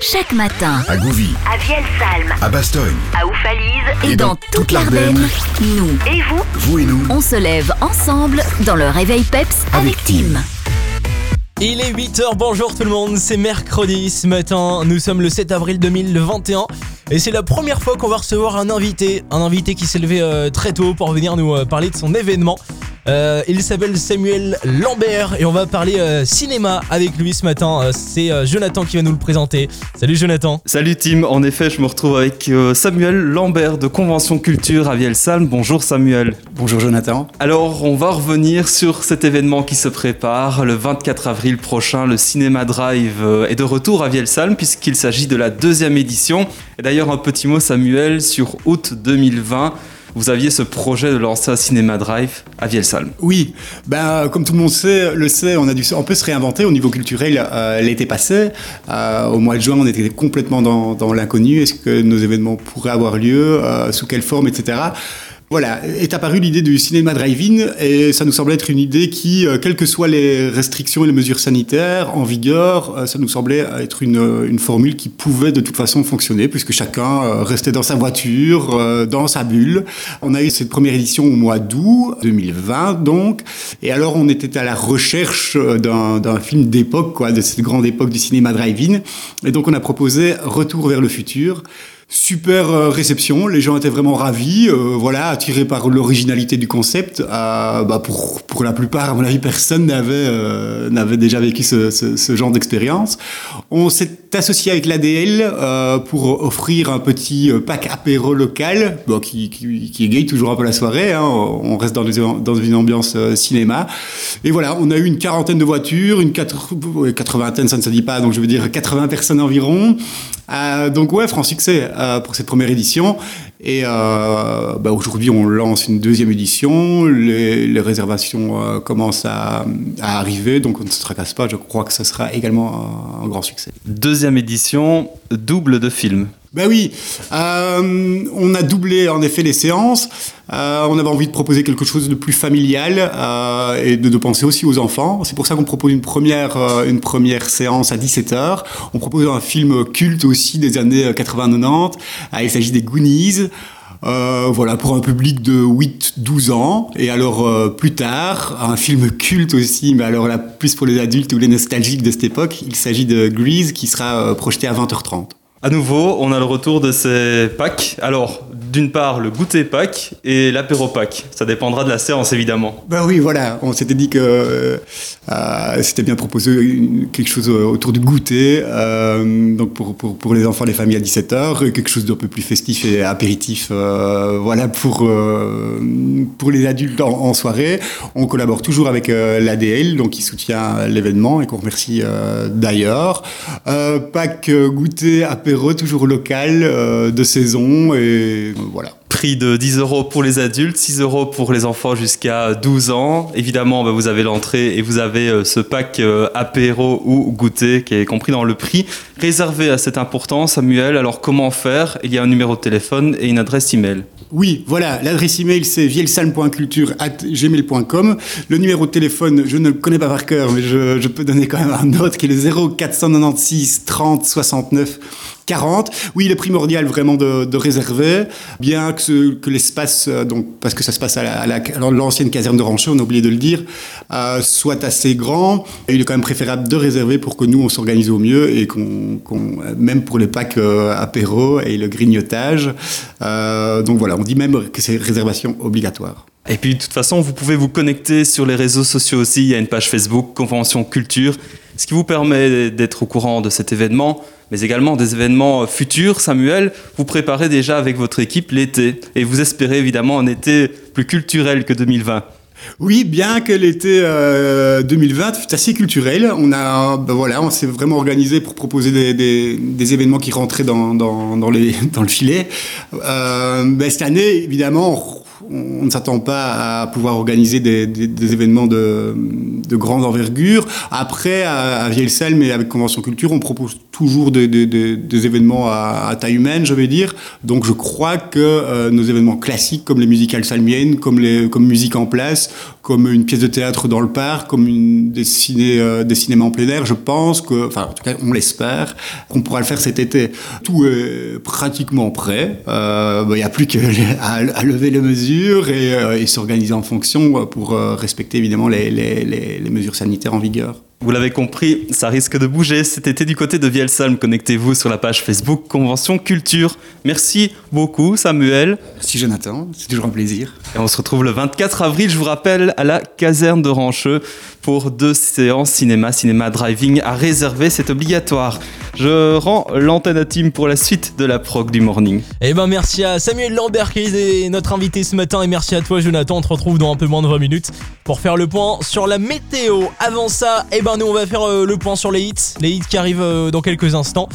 chaque matin. À Gouvy, À Vielsalm, à Bastogne. à Oufalise et, Et dans, dans toute l'Ardenne. Nous et vous, Vous et nous, on se lève ensemble dans le réveil PEPS avec. Tim. Il est 8h, bonjour tout le monde, c'est mercredi ce matin, nous sommes le 7 avril 2021 et c'est la première fois qu'on va recevoir un invité, un invité qui s'est levé euh, très tôt pour venir nous euh, parler de son événement. Euh, il s'appelle Samuel Lambert et on va parler euh, cinéma avec lui ce matin, Euh, c'est euh, Jonathan qui va nous le présenter. Salut Jonathan Salut Tim, en effet je me retrouve avec euh, Samuel Lambert de Convention Culture à Vielsalm. Bonjour Samuel. Bonjour Jonathan. Alors on va revenir sur cet événement qui se prépare le 24 avril prochain. Le Cinéma Drive euh, est de retour à Vielsalm puisqu'il s'agit de la deuxième édition. Et d'ailleurs un petit mot Samuel sur août 2020. Vous aviez ce projet de lancer un Cinéma Drive à Vielsalm. Oui, ben, comme tout le monde le sait, on a dû peut se réinventer au niveau culturel euh, l'été passé. Euh, au mois de juin, on était complètement dans, dans l'inconnu. Est-ce que nos événements pourraient avoir lieu euh, Sous quelle forme, etc. Voilà, est apparue l'idée du cinéma drive-in et ça nous semblait être une idée qui, euh, quelles que soient les restrictions et les mesures sanitaires en vigueur, euh, ça nous semblait être une, une formule qui pouvait de toute façon fonctionner puisque chacun euh, restait dans sa voiture, euh, dans sa bulle. On a eu cette première édition au mois d'août 2020 donc, et alors on était à la recherche euh, d'un d'un film d'époque, quoi, de cette grande époque du cinéma drive-in, et donc on a proposé Retour vers le futur. Super euh, réception, les gens étaient vraiment ravis, euh, voilà, attirés par l'originalité du concept. Euh, bah pour, pour la plupart, à mon avis, personne n'avait euh, déjà vécu ce, ce, genre d'expérience. On s'est associé avec l'ADL pour offrir un petit pack apéro local, qui, qui, égaye toujours un peu la soirée. Hein, on reste dans, dans une ambiance cinéma. Et voilà, on a eu une quarantaine de voitures, une quatre, quatre-vingtaine, ça ne se dit pas, donc je veux dire 80 personnes environ. Euh, donc ouais, franc succès pour cette première édition. Et euh, bah, aujourd'hui, on lance une deuxième édition. Les, les réservations euh, commencent à, à, arriver, donc on ne se tracasse pas. Je crois que ce sera également un, un grand succès. Deuxième édition, double de films. Ben oui, euh, on a doublé en effet les séances. Euh, on avait envie de proposer quelque chose de plus familial euh, et de, de, penser aussi aux enfants. C'est pour ça qu'on propose une première, une première séance à 17h. On propose un film culte aussi des années 80-90. il s'agit des Goonies. Euh, voilà, pour un public de 8-12 ans. Et alors, euh, plus tard, un film culte aussi, mais alors là, plus pour les adultes ou les nostalgiques de cette époque, il s'agit de Grease qui sera euh, projeté à 20h30. À nouveau, on a le retour de ces packs. Alors, d'une part, le goûter pack et l'apéro pack. Ça dépendra de la séance, évidemment. Ben oui, voilà. On s'était dit que euh, c'était bien une, quelque chose autour du goûter. Euh, donc, pour, pour, pour, les enfants, les familles à 17h, quelque chose d'un peu plus festif et apéritif. Euh, voilà, pour, euh, pour les adultes en, soirée. On collabore toujours avec euh, l'ADL, donc qui soutient l'événement et qu'on remercie euh, d'ailleurs. pack goûter, apéro, toujours local, de saison et Prix de 10 euros pour les adultes, 6 euros pour les enfants jusqu'à 12 ans. Évidemment, bah, vous avez l'entrée et vous avez euh, ce pack euh, apéro ou goûter qui est compris dans le prix. Réservé à cette importance, Samuel, alors comment faire? Il y a un numéro de téléphone et une adresse email. Oui, voilà, l'adresse email c'est vielsalm.culture.gmail.com. Le numéro de téléphone, je ne le connais pas par cœur, mais je, je peux donner quand même un autre qui est le 0496 30 69 40. Oui, il est primordial vraiment de, réserver, bien que, ce, que l'espace, donc parce que ça se passe à l'ancienne caserne de Ranchot, on a oublié de le dire, euh, soit assez grand. Il est quand même préférable de réserver pour que nous on s'organise au mieux et qu'on, qu même pour les packs euh, apéro et le grignotage. Euh, donc voilà, on dit même que c'est réservation obligatoire. Et puis de toute façon, vous pouvez vous connecter sur les réseaux sociaux aussi. Il y a une page Facebook, Convention Culture, ce qui vous permet d'être au courant de cet événement, mais également des événements futurs. Samuel, vous préparez déjà avec votre équipe l'été et vous espérez évidemment un été plus culturel que 2020. Oui, bien que l'été euh, 2020 fut assez culturel, on ben voilà, on s'est vraiment organisé pour proposer des, événements qui rentraient dans le filet. Euh, ben cette année, évidemment, on ne s'attend pas à pouvoir organiser des, événements de, de grande envergure. Après, à, à et avec Convention Culture, on propose toujours des, événements à, taille humaine, je vais dire. Donc je crois que euh, nos événements classiques, comme les musicales salmiennes, comme, les, comme musique en place, comme une pièce de théâtre dans le parc, comme euh, des cinémas en plein air, je pense que, enfin en tout cas on l'espère, qu'on pourra le faire cet été. Tout est pratiquement prêt. Euh, bah, Il n'y a plus qu'à lever les mesures et, euh, et s'organiser en fonction pour euh, respecter évidemment les, les- les- les mesures sanitaires en vigueur. Vous l'avez compris, ça risque de bouger cet été du côté de Vielsalm. Connectez-vous sur la page Facebook Convention Culture. Merci beaucoup Samuel. Merci Jonathan, c'est toujours un plaisir. Et on se retrouve le 24 avril, je vous rappelle, à la caserne de Rancheux pour deux séances cinéma, cinéma driving à réserver, c'est obligatoire. Je rends l'antenne à Tim pour la suite de la prog du morning. Eh ben merci à Samuel Lambert qui est notre invité ce matin et merci à toi Jonathan. On te retrouve dans un peu moins de 20 minutes pour faire le point sur la météo. Avant ça, eh ben nous on va faire euh, le point sur les hits, les hits qui arrivent euh, dans quelques instants.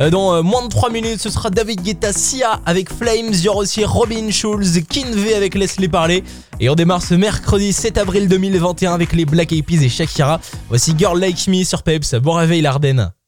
Euh, dans moins de 3 minutes, ce sera David Guetta Sia avec Flames, il y aura aussi Robin Schulz, Kinvey avec Leslie Parler et on démarre ce mercredi 7 avril 2021 avec les Black Eyed et Shakira. Voici Girl Like Me sur Peps. Bon réveil l'Ardenne.